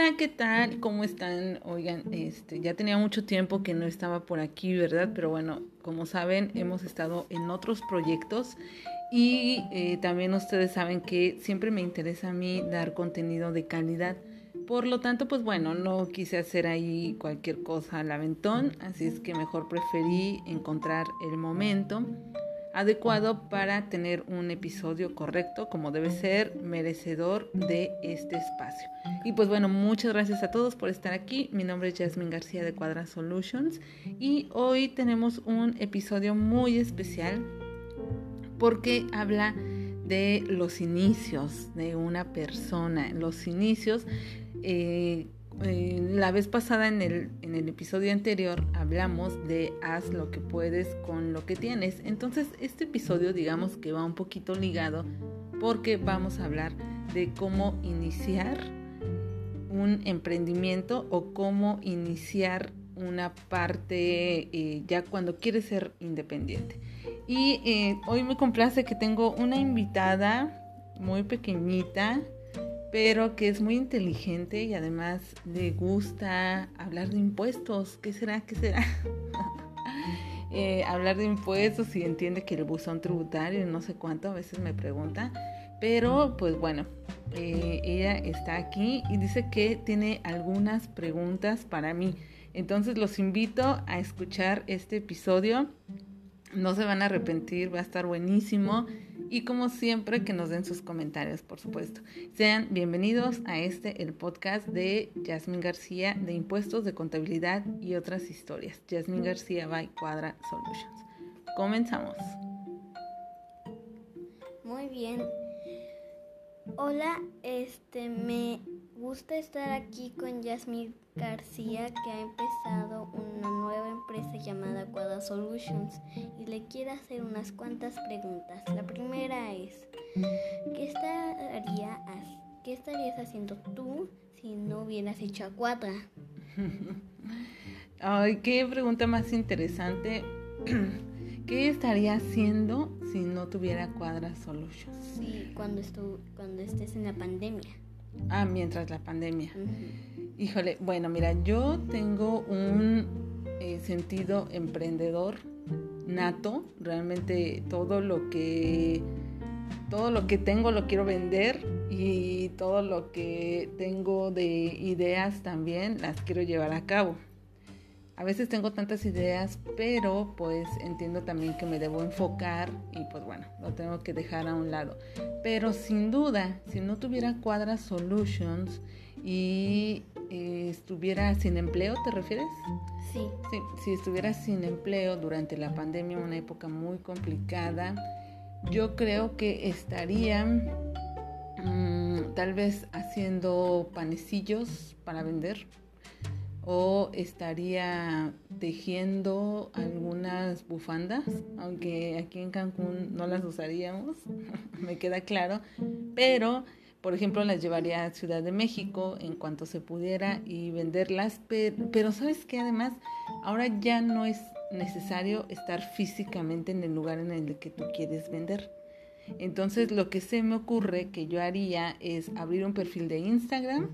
Hola, ¿qué tal? ¿Cómo están? Oigan, este, ya tenía mucho tiempo que no estaba por aquí, ¿verdad? Pero bueno, como saben, hemos estado en otros proyectos y eh, también ustedes saben que siempre me interesa a mí dar contenido de calidad. Por lo tanto, pues bueno, no quise hacer ahí cualquier cosa al aventón, así es que mejor preferí encontrar el momento adecuado para tener un episodio correcto como debe ser, merecedor de este espacio. Y pues bueno, muchas gracias a todos por estar aquí. Mi nombre es Jasmine García de Cuadra Solutions y hoy tenemos un episodio muy especial porque habla de los inicios de una persona, los inicios eh, eh, la vez pasada en el, en el episodio anterior hablamos de haz lo que puedes con lo que tienes. Entonces este episodio digamos que va un poquito ligado porque vamos a hablar de cómo iniciar un emprendimiento o cómo iniciar una parte eh, ya cuando quieres ser independiente. Y eh, hoy me complace que tengo una invitada muy pequeñita pero que es muy inteligente y además le gusta hablar de impuestos. ¿Qué será? ¿Qué será? Eh, hablar de impuestos y entiende que el buzón tributario no sé cuánto, a veces me pregunta. Pero pues bueno, eh, ella está aquí y dice que tiene algunas preguntas para mí. Entonces los invito a escuchar este episodio. No se van a arrepentir, va a estar buenísimo y como siempre que nos den sus comentarios, por supuesto. Sean bienvenidos a este, el podcast de Jasmine García de impuestos, de contabilidad y otras historias. Jasmine García by Cuadra Solutions. Comenzamos. Muy bien. Hola, este me gusta estar aquí con Jasmine García que ha empezado una empresa llamada Quada Solutions y le quiere hacer unas cuantas preguntas. La primera es, ¿qué, estaría, ¿qué estarías haciendo tú si no hubieras hecho a Cuadra? Ay, qué pregunta más interesante. ¿Qué estaría haciendo si no tuviera Cuadra Solutions? Sí, cuando, cuando estés en la pandemia. Ah, mientras la pandemia. Híjole, bueno, mira, yo tengo un eh, sentido emprendedor nato. Realmente todo lo que todo lo que tengo lo quiero vender y todo lo que tengo de ideas también las quiero llevar a cabo. A veces tengo tantas ideas, pero pues entiendo también que me debo enfocar y pues bueno, lo tengo que dejar a un lado. Pero sin duda, si no tuviera Cuadra Solutions y eh, estuviera sin empleo, ¿te refieres? Sí. sí. Si estuviera sin empleo durante la pandemia, una época muy complicada, yo creo que estaría mm, tal vez haciendo panecillos para vender o estaría tejiendo algunas bufandas, aunque aquí en Cancún no las usaríamos, me queda claro, pero por ejemplo las llevaría a Ciudad de México en cuanto se pudiera y venderlas, pero, sabes que además ahora ya no es necesario estar físicamente en el lugar en el que tú quieres vender. Entonces lo que se me ocurre que yo haría es abrir un perfil de Instagram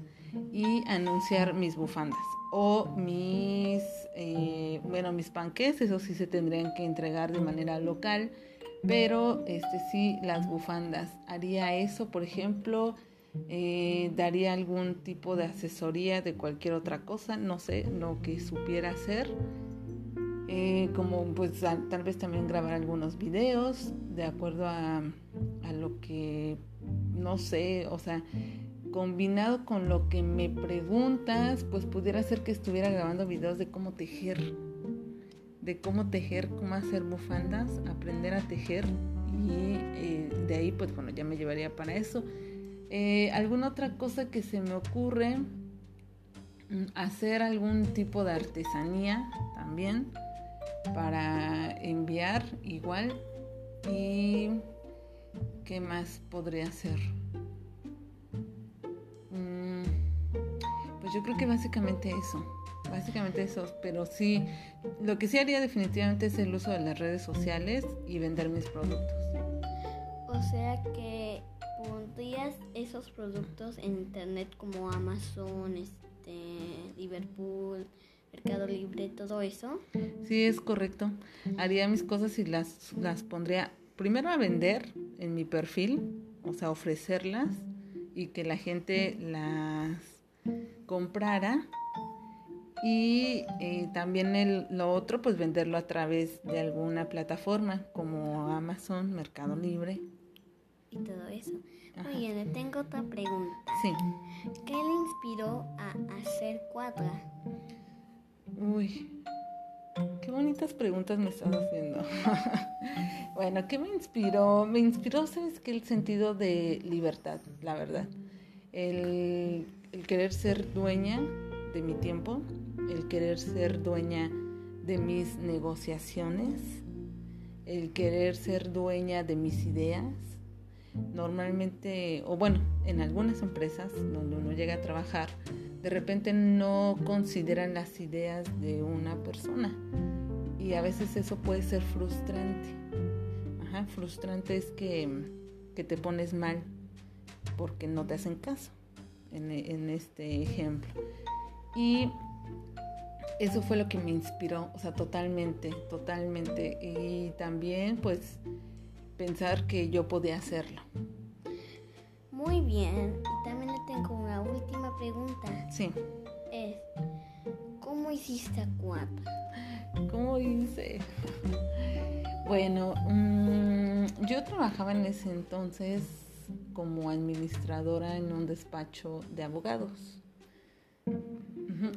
y anunciar mis bufandas o mis, eh, bueno, mis panques, eso sí se tendrían que entregar de manera local, pero este sí, las bufandas. Haría eso, por ejemplo, eh, daría algún tipo de asesoría de cualquier otra cosa, no sé, lo que supiera hacer. Eh, como pues tal vez también grabar algunos videos de acuerdo a, a lo que no sé, o sea, combinado con lo que me preguntas, pues pudiera ser que estuviera grabando videos de cómo tejer, de cómo tejer, cómo hacer bufandas, aprender a tejer y eh, de ahí pues bueno, ya me llevaría para eso. Eh, ¿Alguna otra cosa que se me ocurre? Mm, hacer algún tipo de artesanía también para enviar igual. ¿Y qué más podría hacer? Pues yo creo que básicamente eso, básicamente eso, pero sí, lo que sí haría definitivamente es el uso de las redes sociales y vender mis productos. O sea que pondrías esos productos en internet como Amazon, este, Liverpool, Mercado Libre, todo eso? Sí, es correcto. Haría mis cosas y las, las pondría primero a vender en mi perfil, o sea, ofrecerlas y que la gente las comprara. Y eh, también el, lo otro, pues venderlo a través de alguna plataforma como Amazon, Mercado Libre. Y todo eso. Muy bien, tengo otra pregunta. Sí. ¿Qué le inspiró a hacer cuadra? Uy, qué bonitas preguntas me estás haciendo. bueno, ¿qué me inspiró? Me inspiró, ¿sabes qué? El sentido de libertad, la verdad. El, el querer ser dueña de mi tiempo, el querer ser dueña de mis negociaciones, el querer ser dueña de mis ideas. Normalmente, o bueno, en algunas empresas donde uno llega a trabajar, de repente no consideran las ideas de una persona y a veces eso puede ser frustrante. Ajá, frustrante es que, que te pones mal porque no te hacen caso en, en este ejemplo. Y eso fue lo que me inspiró, o sea, totalmente, totalmente. Y también pues pensar que yo podía hacerlo. Muy bien, y también le tengo una última pregunta. Sí. Es, ¿cómo hiciste a cuatro? ¿Cómo hice? Bueno, mmm, yo trabajaba en ese entonces como administradora en un despacho de abogados.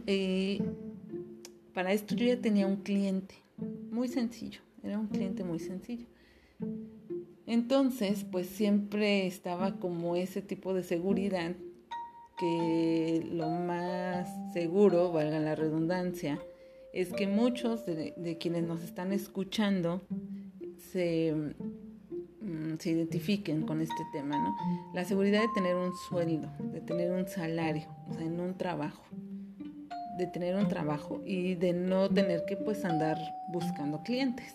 Y para esto yo ya tenía un cliente muy sencillo, era un cliente muy sencillo. Entonces, pues siempre estaba como ese tipo de seguridad que lo más seguro, valga la redundancia, es que muchos de, quienes nos están escuchando se, mm, se, identifiquen con este tema, ¿no? La seguridad de tener un sueldo, de tener un salario, o sea, en un trabajo, de tener un trabajo y de no tener que pues andar buscando clientes.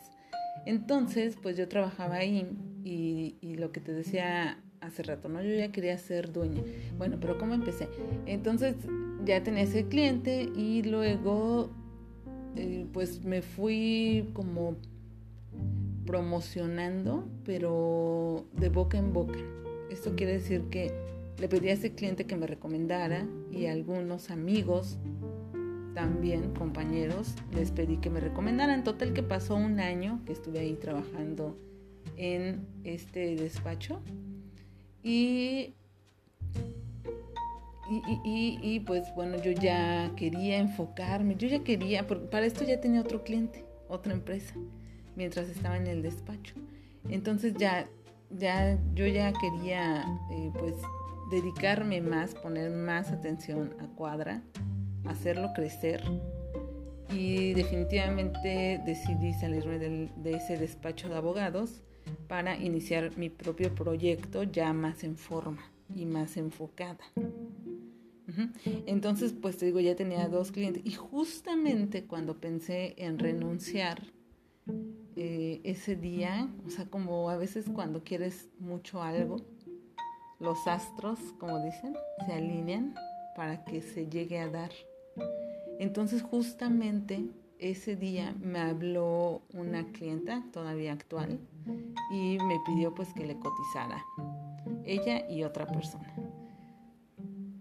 Entonces, pues yo trabajaba ahí y, lo que te decía hace rato, ¿no? Yo ya quería ser dueña. Bueno, pero ¿cómo empecé? Entonces ya tenía ese cliente y luego eh, pues me fui como promocionando, pero de boca en boca. Esto quiere decir que le pedí a ese cliente que me recomendara y a algunos amigos también compañeros les pedí que me recomendaran. Total que pasó un año que estuve ahí trabajando en este despacho y, y, y, pues bueno, yo ya quería enfocarme, yo ya quería, para esto ya tenía otro cliente, otra empresa, mientras estaba en el despacho. Entonces ya, ya yo ya quería eh, pues dedicarme más, poner más atención a Cuadra hacerlo crecer y definitivamente decidí salirme de ese despacho de abogados para iniciar mi propio proyecto ya más en forma y más enfocada. Entonces, pues te digo, ya tenía dos clientes y justamente cuando pensé en renunciar eh, ese día, o sea, como a veces cuando quieres mucho algo, los astros, como dicen, se alinean para que se llegue a dar. Entonces justamente ese día me habló una clienta todavía actual y me pidió pues que le cotizara ella y otra persona.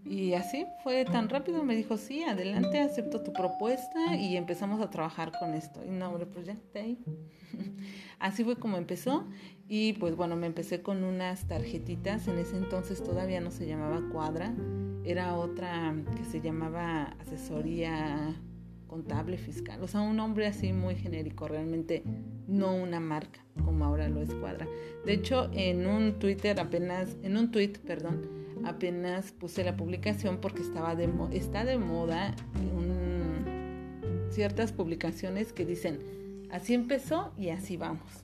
Y así fue tan rápido, me dijo, sí, adelante, acepto tu propuesta y empezamos a trabajar con esto. Y no, hombre, pues ya, de ahí. Así fue como empezó y pues bueno, me empecé con unas tarjetitas, en ese entonces todavía no se llamaba cuadra, era otra que se llamaba asesoría contable fiscal, o sea, un nombre así muy genérico, realmente no una marca como ahora lo es Cuadra. De hecho, en un Twitter apenas, en un tweet, perdón, apenas puse la publicación porque estaba de está de moda un, ciertas publicaciones que dicen así empezó y así vamos,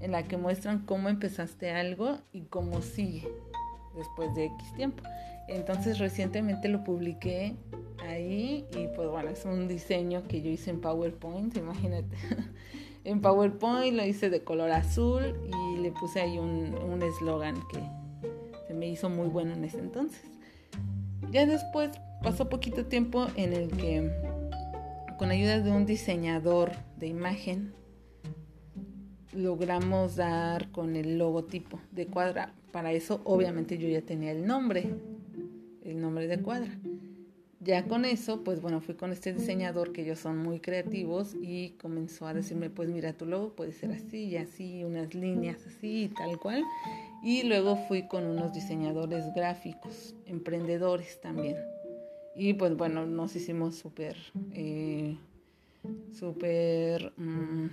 en la que muestran cómo empezaste algo y cómo sigue después de X tiempo. Entonces recientemente lo publiqué ahí y pues bueno, es un diseño que yo hice en PowerPoint, imagínate. en PowerPoint lo hice de color azul y le puse ahí un eslogan que se me hizo muy bueno en ese entonces. Ya después pasó poquito tiempo en el que con ayuda de un diseñador de imagen logramos dar con el logotipo de cuadra. Para eso obviamente yo ya tenía el nombre, el nombre de cuadra. Ya con eso, pues bueno, fui con este diseñador que ellos son muy creativos y comenzó a decirme, pues mira, tu logo puede ser así y así, unas líneas así y tal cual. Y luego fui con unos diseñadores gráficos, emprendedores también. Y pues bueno, nos hicimos súper, eh, súper, mm,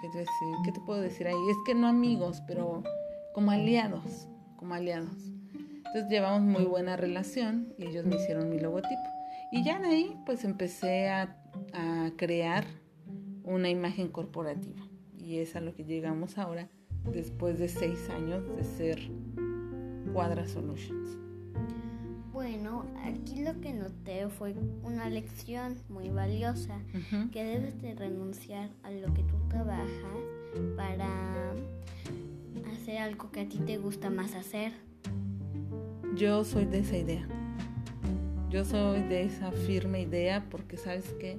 ¿qué, te ¿qué te puedo decir ahí? Es que no amigos, pero como aliados, como aliados. Entonces llevamos muy buena relación y ellos me hicieron mi logotipo. Y ya de ahí pues empecé a, a crear una imagen corporativa. Y es a lo que llegamos ahora después de seis años de ser Cuadra Solutions. Bueno, aquí lo que noté fue una lección muy valiosa, que debes de renunciar a lo que tú trabajas para hacer algo que a ti te gusta más hacer. Yo soy de esa idea. Yo soy de esa firme idea porque sabes que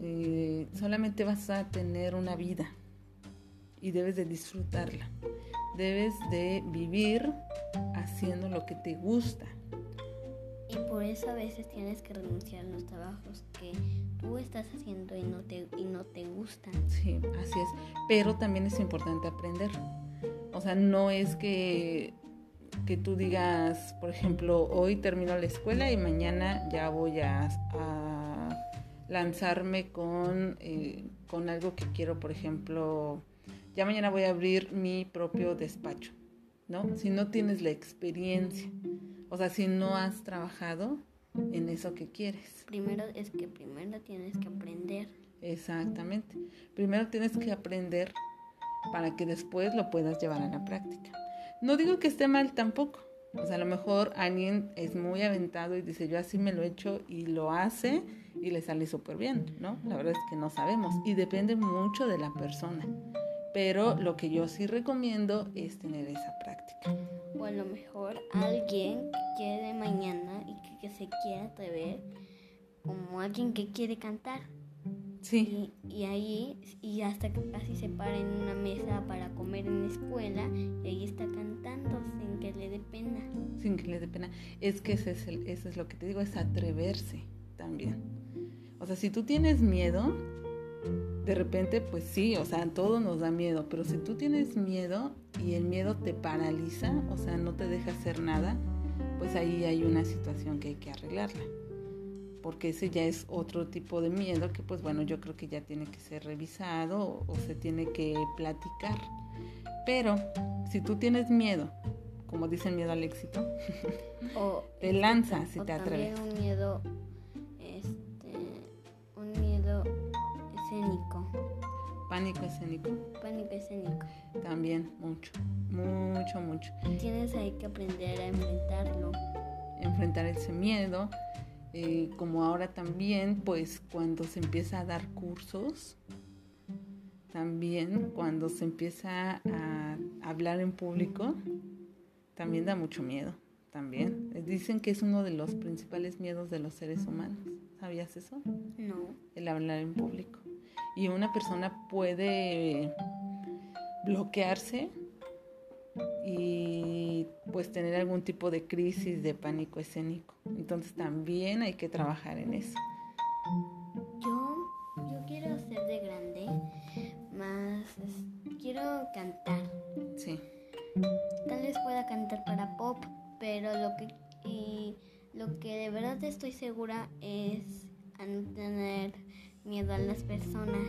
eh, solamente vas a tener una vida y debes de disfrutarla. Debes de vivir haciendo lo que te gusta y por eso a veces tienes que renunciar a los trabajos que tú estás haciendo y no te, y no te gustan. Sí, así es. Pero también es importante aprender. O sea, no es que, que tú digas, por ejemplo, hoy termino la escuela y mañana ya voy a, lanzarme con, eh, con algo que quiero, por ejemplo, ya mañana voy a abrir mi propio despacho, ¿no? Si no tienes la experiencia o sea, si no has trabajado en eso que quieres. Primero es que primero tienes que aprender. Exactamente. Primero tienes que aprender para que después lo puedas llevar a la práctica. No digo que esté mal tampoco. O sea, a lo mejor alguien es muy aventado y dice, yo así me lo he hecho y lo hace y le sale súper bien, ¿no? La verdad es que no sabemos y depende mucho de la persona. Pero lo que yo sí recomiendo es tener esa práctica. O a lo mejor alguien que quiere mañana y que, se quiere atrever, como alguien que quiere cantar. Sí. Y, ahí, y hasta que casi se para en una mesa para comer en la escuela y ahí está cantando sin que le dé pena. Sin que le dé pena. Es que ese es eso es lo que te digo, es atreverse también. O sea, si tú tienes miedo, de repente, pues sí, o sea, todo nos da miedo, pero si tú tienes miedo y el miedo te paraliza, o sea, no te deja hacer nada, pues ahí hay una situación que hay que arreglarla. Porque ese ya es otro tipo de miedo que, pues bueno, yo creo que ya tiene que ser revisado o, se tiene que platicar. Pero si tú tienes miedo, como dicen miedo al éxito, o, te lanzas y te atreves. un miedo Pánico escénico. Pánico escénico. También, mucho, mucho, mucho. Tienes ahí que aprender a enfrentarlo. Enfrentar ese miedo. Eh, como ahora también, pues cuando se empieza a dar cursos, también cuando se empieza a hablar en público, también da mucho miedo. También. Dicen que es uno de los principales miedos de los seres humanos. ¿Sabías eso? No. El hablar en público y una persona puede bloquearse y pues tener algún tipo de crisis de pánico escénico. Entonces también hay que trabajar en eso. Yo, yo quiero ser de grande, más quiero cantar. Sí. Tal vez pueda cantar para pop, pero lo que y lo que de verdad estoy segura es a no tener miedo a las personas,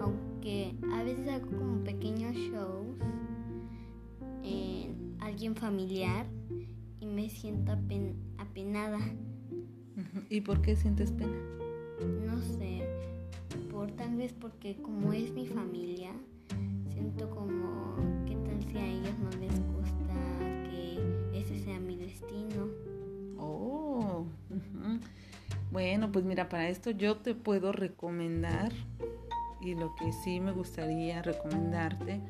aunque a veces hago como pequeños shows alguien familiar y me siento apenada. ¿Y por qué sientes pena? No sé, por tal vez porque como es mi familia, siento como qué tal si a ellos no les gusta que ese sea mi destino. Oh. Bueno, pues mira, para esto yo te puedo recomendar, y lo que sí me gustaría recomendarte,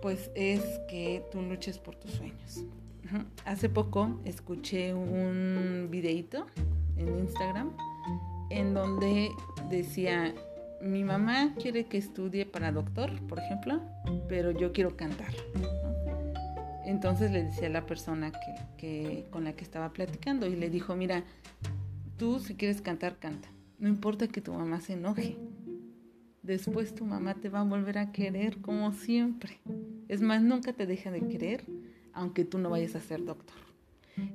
pues es que tú luches por tus sueños. Hace poco escuché un videito en Instagram en donde decía, mi mamá quiere que estudie para doctor, por ejemplo, pero yo quiero cantar. Entonces le decía a la persona que, con la que estaba platicando y le dijo, mira, tú si quieres cantar, canta. No importa que tu mamá se enoje. Después tu mamá te va a volver a querer como siempre. Es más, nunca te deja de querer, aunque tú no vayas a ser doctor.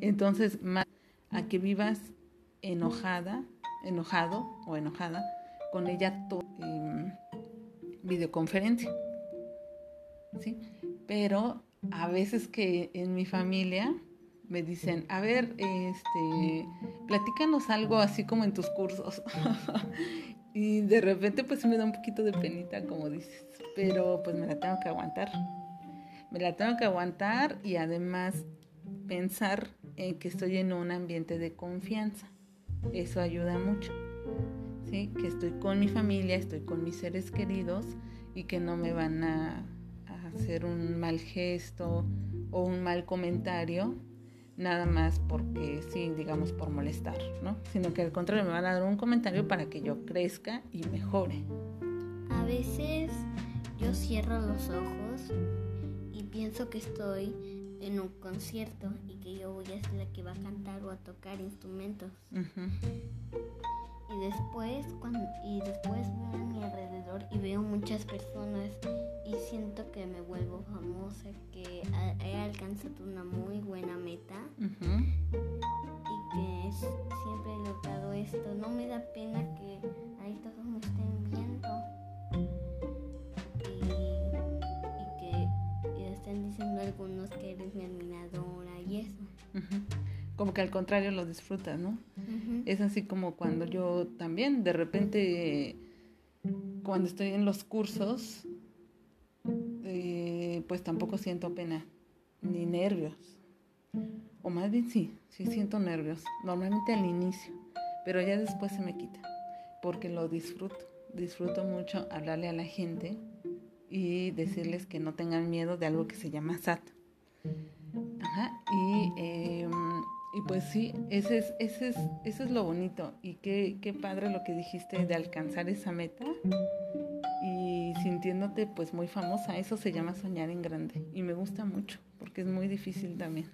Entonces, más a que vivas enojada, enojado o enojada con ella en videoconferencia. ¿Sí? Pero a veces que en mi familia me dicen, a ver, este, platícanos algo así como en tus cursos. y de repente pues me da un poquito de penita, como dices, pero pues me la tengo que aguantar. Me la tengo que aguantar y además pensar en que estoy en un ambiente de confianza. Eso ayuda mucho que estoy con mi familia, estoy con mis seres queridos y que no me van a, hacer un mal gesto o un mal comentario nada más porque sí, digamos por molestar, ¿no? Sino que al contrario me van a dar un comentario para que yo crezca y mejore. A veces yo cierro los ojos pienso que estoy en un concierto y que yo voy a ser la que va a cantar o a tocar instrumentos. Y después cuando y después veo a mi alrededor y veo muchas personas y siento que me vuelvo famosa que he alcanzado una muy buena meta y que siempre he logrado esto. No me da pena que ahí todos me estén viendo diciendo algunos que eres mi admiradora y eso como que al contrario lo disfrutas, ¿no? Es así como cuando yo también de repente, cuando estoy en los cursos, eh, pues tampoco siento pena ni nervios. O más bien sí, sí siento nervios, normalmente al inicio, pero ya después se me quita, porque lo disfruto, disfruto mucho hablarle a la gente y decirles que no tengan miedo de algo que se llama SAT. Ajá, y em, y pues sí, ese es, ese es, eso es lo bonito. Y qué, qué padre lo que dijiste de alcanzar esa meta y sintiéndote pues muy famosa. Eso se llama soñar en grande. Y me gusta mucho porque es muy difícil también.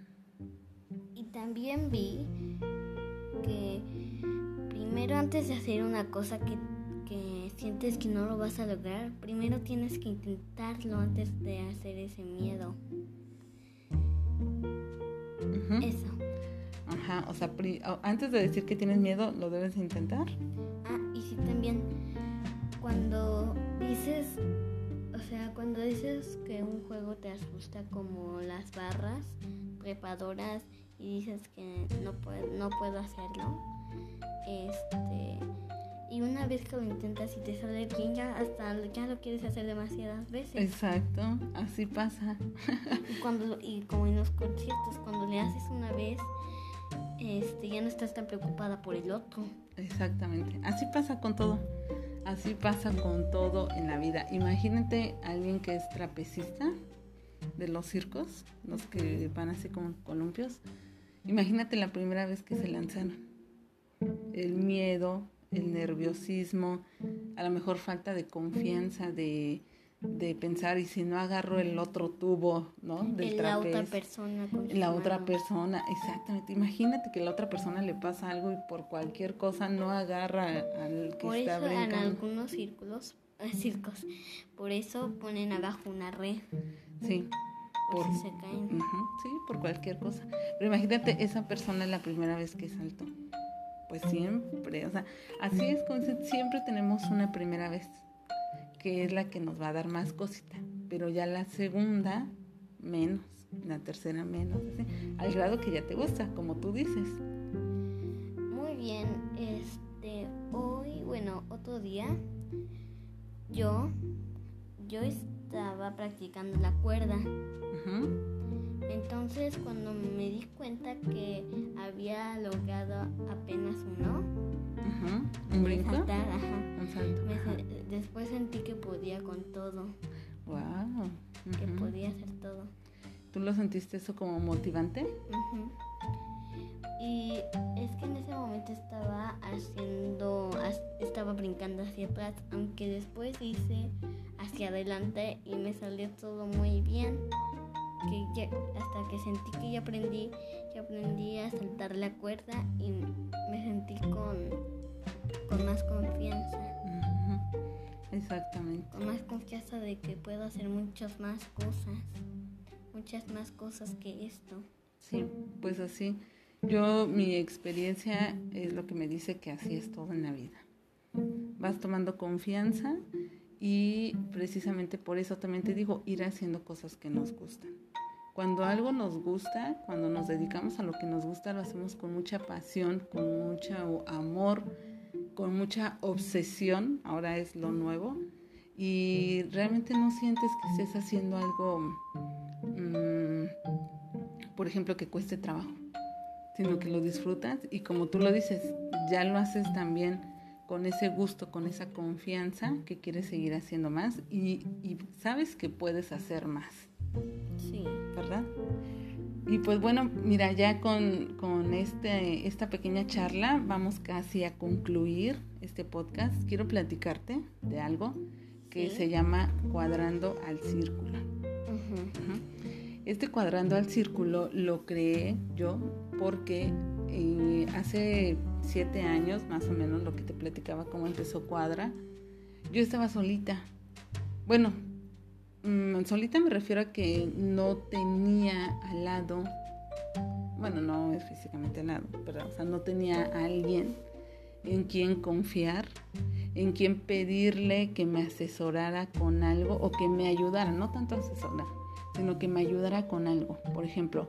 Y también vi que primero antes de hacer una cosa que, que sientes que no lo vas a lograr, primero tienes que intentarlo antes de hacer ese miedo. Eso. Ajá, o sea, antes de decir que tienes miedo, lo debes intentar. Ah, y sí también, cuando dices, o sea, cuando dices que un juego te asusta como las barras trepadoras y dices que no puedo, no puedo hacerlo, este, y una vez que lo intentas y te sale bien, ya hasta ya lo quieres hacer demasiadas veces. Exacto, así pasa. y, cuando, y como en los conciertos, cuando le haces una vez este, ya no estás tan preocupada por el otro. Exactamente. Así pasa con todo. Así pasa con todo en la vida. Imagínate a alguien que es trapecista de los circos, los que van así como columpios. Imagínate la primera vez que se lanzaron. El miedo, el nerviosismo, a lo mejor falta de confianza, de de pensar y si no agarro el otro tubo, ¿no? Del la otra persona. la otra persona, exactamente. Imagínate que la otra persona le pasa algo y por cualquier cosa no agarra al que por está eso en algunos círculos, circos, por eso ponen abajo una red. Sí. Por, si se caen. sí, por cualquier cosa. Pero imagínate esa persona la primera vez que saltó. Pues siempre, o sea, así es como siempre tenemos una primera vez que es la que nos va a dar más cosita, pero ya la segunda menos, la tercera menos, al grado que ya te gusta, como tú dices. Muy bien, este, hoy, bueno, otro día, yo, yo estaba practicando la cuerda. Entonces, cuando me di cuenta que había logrado apenas uno, ¿Un brinco? Saltar, ajá. después sentí que podía con todo. Wow. que podía hacer todo. ¿Tú lo sentiste eso como motivante? Y es que en ese momento estaba haciendo, estaba brincando hacia atrás, aunque después hice hacia adelante y me salió todo muy bien. Que ya- hasta que sentí que ya aprendí, ya aprendí a saltar la cuerda y me sentí con, con más confianza. Exactamente. con más confianza de que puedo hacer muchas más cosas, muchas más cosas que esto. Sí, pues así. Yo, mi experiencia es lo que me dice que así es todo en la vida. Vas tomando confianza y precisamente por eso también te digo, ir haciendo cosas que nos gustan. Cuando algo nos gusta, cuando nos dedicamos a lo que nos gusta, lo hacemos con mucha pasión, con mucho amor, con mucha obsesión, ahora es lo nuevo, y realmente no sientes que estés haciendo algo, mm, por ejemplo, que cueste trabajo, sino que lo disfrutas y como tú lo dices, ya lo haces también con ese gusto, con esa confianza que quieres seguir haciendo más y, y sabes que puedes hacer más. Sí. ¿Verdad? Y pues bueno, mira, ya con, con este, esta pequeña charla vamos casi a concluir este podcast. Quiero platicarte de algo que Sí. se llama cuadrando al círculo. Este cuadrando al círculo lo creé yo porque eh, hace siete años, más o menos, lo que te platicaba cómo empezó Cuadra, yo estaba solita. Bueno, mm, solita me refiero a que no tenía al lado, bueno, no es físicamente al lado, pero o sea, no tenía a alguien en quien confiar, en quien pedirle que me asesorara con algo o que me ayudara, no tanto asesorar, sino que me ayudara con algo. Por ejemplo,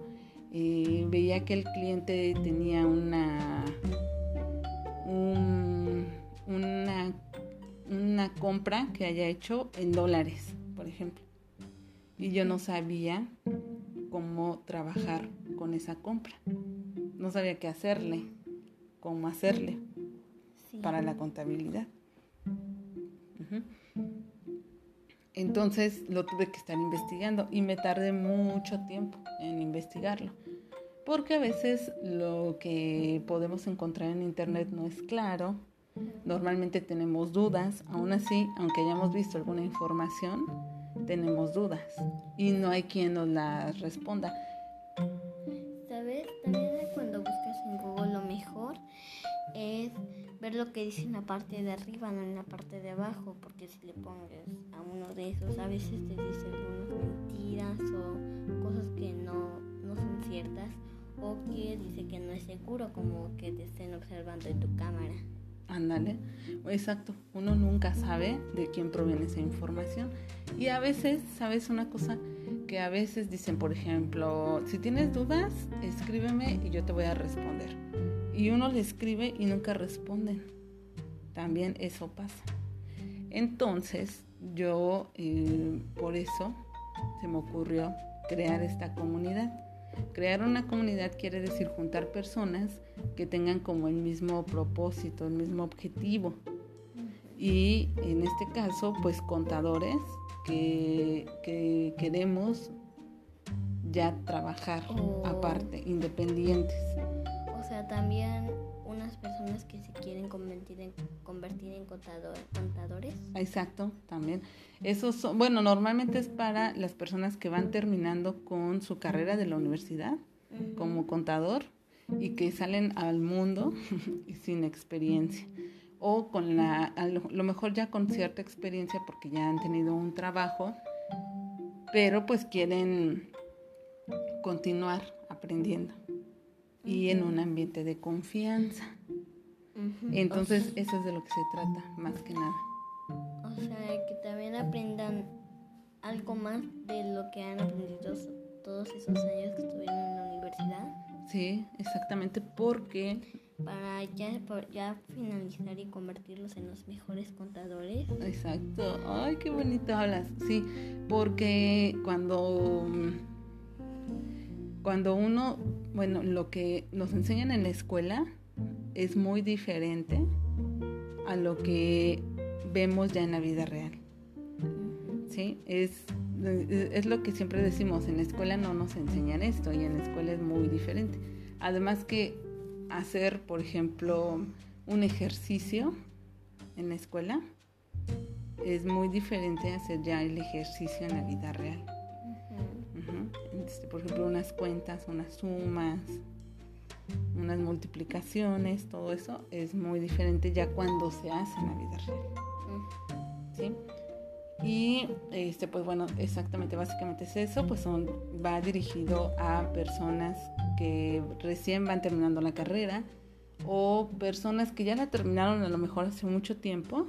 eh, veía que el cliente tenía una, un- una, una compra que haya hecho en dólares, por ejemplo. Y yo no sabía cómo trabajar con esa compra. No sabía qué hacerle, cómo hacerle Sí. para la contabilidad. Entonces lo tuve que estar investigando y me tardé mucho tiempo en investigarlo. Porque a veces lo que podemos encontrar en internet no es claro. Normalmente tenemos dudas. Aún así, aunque hayamos visto alguna información, tenemos dudas. Y no hay quien nos las responda. ¿Sabes? También cuando buscas en Google lo mejor es ver lo que dice en la parte de arriba, no en la parte de abajo, porque si le pones a uno de esos, a veces te dice algunas mentiras o cosas que no, no son ciertas o que dice que no es seguro, como que te estén observando en tu cámara. Ándale, exacto. Uno nunca sabe de quién proviene esa información. Y a veces, ¿sabes una cosa? Que a veces dicen, por ejemplo, si tienes dudas, escríbeme y yo te voy a responder. Y uno le escribe y nunca responden. También eso pasa. Entonces, yo, eh, por eso, se me ocurrió crear esta comunidad. Crear una comunidad quiere decir juntar personas que tengan como el mismo propósito, el mismo objetivo. Y en este caso, pues contadores que, que queremos ya trabajar Oh. aparte, independientes. O sea, también personas que se quieren convertir en, convertir en contador- contadores. Exacto, también. Esos son, bueno, normalmente es para las personas que van terminando con su carrera de la universidad como contador y que salen al mundo y sin experiencia o con la a lo mejor ya con cierta experiencia porque ya han tenido un trabajo pero pues quieren continuar aprendiendo y en un ambiente de confianza Entonces eso es de lo que se trata más que nada O sea, que también aprendan algo más de lo que han aprendido todos esos años que estuvieron en la universidad sí exactamente porque para ya, ya finalizar y convertirlos en los mejores contadores. Exacto. Ay, qué bonito hablas. Sí, porque cuando cuando uno, bueno, lo que nos enseñan en la escuela es muy diferente a lo que vemos ya en la vida real. ¿sí? Es, es lo que siempre decimos, en la escuela no nos enseñan esto y en la escuela es muy diferente. Además que hacer, por ejemplo, un ejercicio en la escuela es muy diferente a hacer ya el ejercicio en la vida real. Este, por ejemplo, unas cuentas, unas sumas, unas multiplicaciones, todo eso es muy diferente ya cuando se hace en la vida real. ¿Sí? Y este, pues bueno, exactamente, básicamente es eso, pues son, va dirigido a personas que recién van terminando la carrera o personas que ya la terminaron a lo mejor hace mucho tiempo,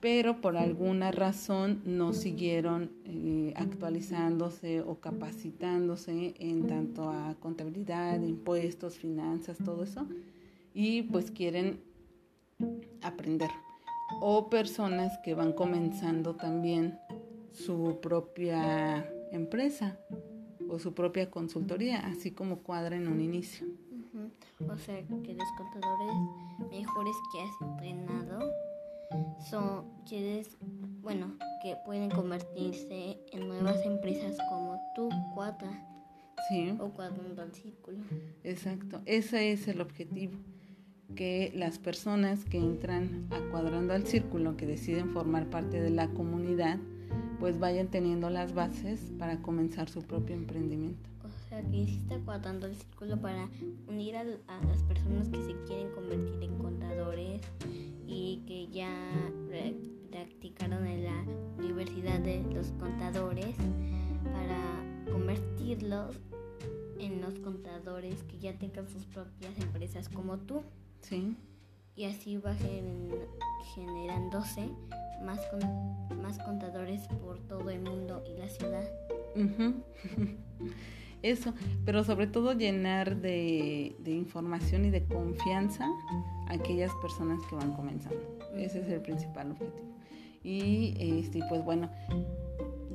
pero por alguna razón no siguieron eh, actualizándose o capacitándose en tanto a contabilidad, impuestos, finanzas, todo eso, y pues quieren aprender o personas que van comenzando también su propia empresa o su propia consultoría, así como cuadra en un inicio. O sea, que los contadores mejores que has entrenado son quieres, bueno, que pueden convertirse en nuevas empresas como tú, Cuadra. Sí. O cuadrando al círculo. Exacto, ese es el objetivo que las personas que entran a cuadrando al círculo, que deciden formar parte de la comunidad, pues vayan teniendo las bases para comenzar su propio emprendimiento. O sea, que hiciste cuadrando el círculo para unir a, las personas que se quieren los Contadores para convertirlos en los contadores que ya tengan sus propias empresas como tú. Sí. Y así va generándose más, más contadores por todo el mundo y la ciudad. Eso, pero sobre todo llenar de, de, información y de confianza a aquellas personas que van comenzando. Ese es el principal objetivo. Y este, pues bueno,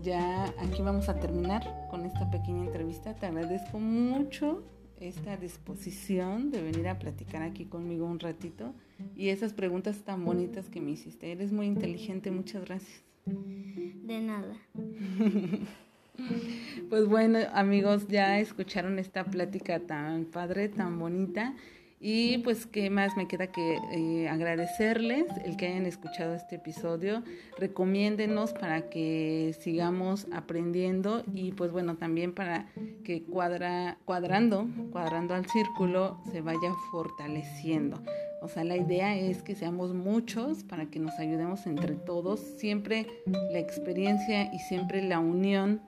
ya aquí vamos a terminar con esta pequeña entrevista. Te agradezco mucho esta disposición de venir a platicar aquí conmigo un ratito y esas preguntas tan bonitas que me hiciste. Eres muy inteligente, muchas gracias. De nada. pues bueno, amigos, ya escucharon esta plática tan padre, tan bonita. Y pues, ¿qué más me queda que eh, agradecerles el que hayan escuchado este episodio? Recomiéndenos para que sigamos aprendiendo y pues bueno, también para que cuadra, cuadrando, cuadrando al círculo se vaya fortaleciendo. O sea, la idea es que seamos muchos para que nos ayudemos entre todos. Siempre la experiencia y siempre la unión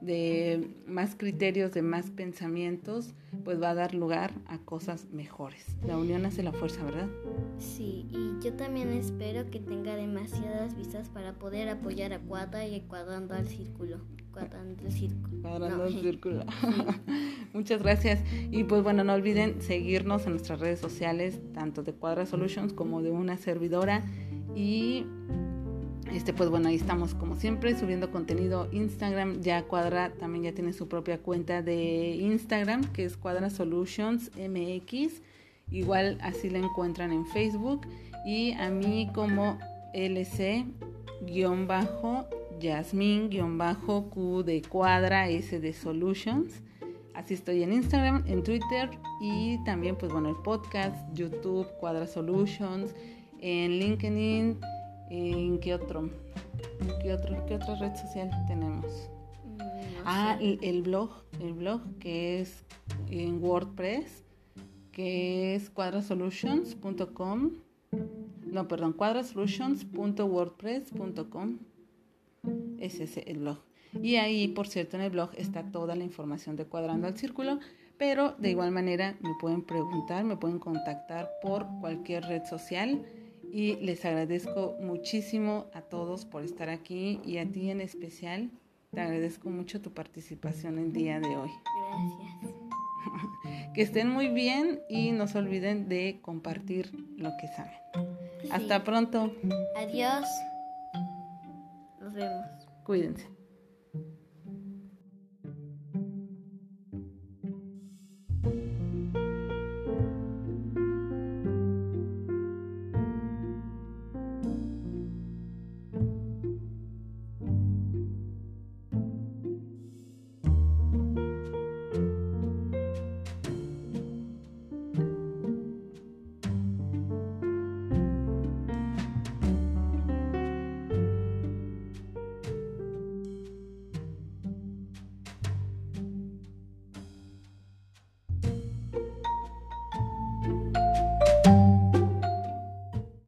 de más criterios, de más pensamientos, pues va a dar lugar a cosas mejores. La unión hace la fuerza, ¿verdad? Sí, y yo también espero que tenga demasiadas vistas para poder apoyar a Cuadra y cuadrando al círculo. Cuadrando el círculo. Cuadrando el círculo. Muchas gracias. Y pues bueno, no olviden seguirnos en nuestras redes sociales, tanto de Cuadra Solutions como de una servidora. Y este, pues bueno, ahí estamos como siempre subiendo contenido Instagram. Ya Cuadra también ya tiene su propia cuenta de Instagram, que es Cuadra Solutions MX. Igual así la encuentran en Facebook. Y a mí como LC-Yasmin-Q de Cuadra S de Solutions. Así estoy en Instagram, en Twitter y también pues bueno el podcast, YouTube, Cuadra Solutions, en LinkedIn ¿En qué otro? ¿Qué, otro, qué otra red social tenemos? Mm, ah, el, blog, el blog que es en WordPress, que es cuadrasolutions.com. No, perdón, cuadrasolutions.wordpress.com. Ese es el blog. Y ahí, por cierto, en el blog está toda la información de Cuadrando al Círculo, pero de igual manera me pueden preguntar, me pueden contactar por cualquier red social y les agradezco muchísimo a todos por estar aquí y a ti en especial. Te agradezco mucho tu participación el día de hoy. Gracias. que estén muy bien y no se olviden de compartir lo que saben. Hasta pronto. Adiós. Nos vemos. Cuídense.